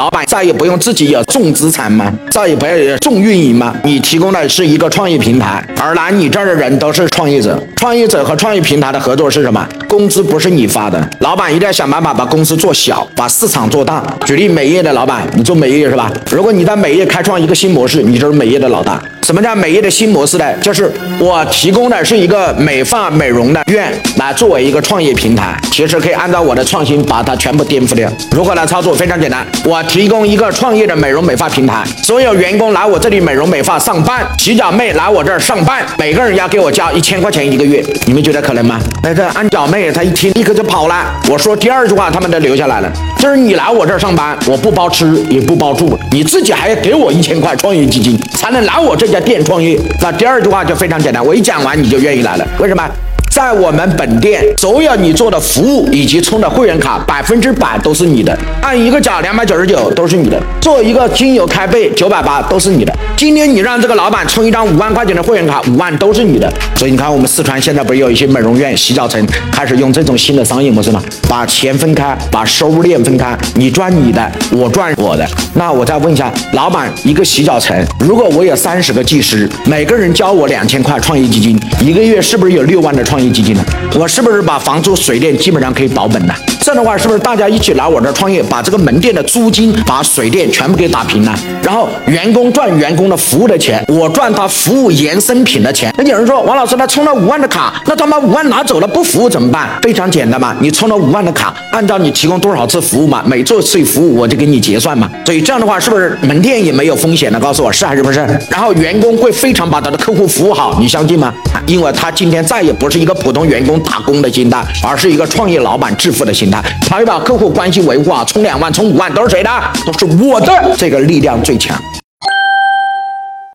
老板再也不用自己有重资产吗？再也不要有重运营吗？你提供的是一个创业平台，而来你这儿的人都是创业者。创业者和创业平台的合作是什么？工资不是你发的，老板一定要想办法把公司做小，把市场做大。举例，美业的老板，你做美业是吧？如果你在美业开创一个新模式，你就是美业的老大。什么叫美业的新模式呢？就是我提供的是一个美发美容的院，来作为一个创业平台，其实可以按照我的创新把它全部颠覆掉。如何来操作？非常简单，我提供一个创业的美容美发平台，所有员工来我这里美容美发上班，洗脚妹来我这儿上班，每个人要给我交一千块钱一个月，你们觉得可能吗？那个安脚妹她一听立刻就跑了，我说第二句话他们都留下来了，就是你来我这儿上班，我不包吃也不包住，你自己还要给我一千块创业基金，才能来我这家店创业。那第二句话就非常简单，我一讲完你就愿意来了，为什么？在我们本店，所有你做的服务以及充的会员卡，百分之百都是你的。按一个角两百九十九都是你的，做一个精油开背九百八都是你的。今天你让这个老板充一张五万块钱的会员卡，五万都是你的。所以你看，我们四川现在不是有一些美容院、洗脚城开始用这种新的商业模式吗？把钱分开，把收入链分开，你赚你的，我赚我的。那我再问一下，老板，一个洗脚城，如果我有三十个技师，每个人交我两千块创业基金，一个月是不是有六万的创？业基金呢？我是不是把房租、水电基本上可以保本了？这样的话，是不是大家一起来我这创业，把这个门店的租金、把水电全部给打平了？然后员工赚员工的服务的钱，我赚他服务衍生品的钱。那有人说，王老师他充了五万的卡，那他把五万拿走了不服务怎么办？非常简单嘛，你充了五万的卡，按照你提供多少次服务嘛，每做一次服务我就给你结算嘛。所以这样的话，是不是门店也没有风险了？告诉我是还是不是？然后员工会非常把他的客户服务好，你相信吗？因为他今天再也不是一个普通员工打工的心态，而是一个创业老板致富的心态。他会把客户关系维护啊，充两万、充五万都是谁的？都是我的，这个力量最强。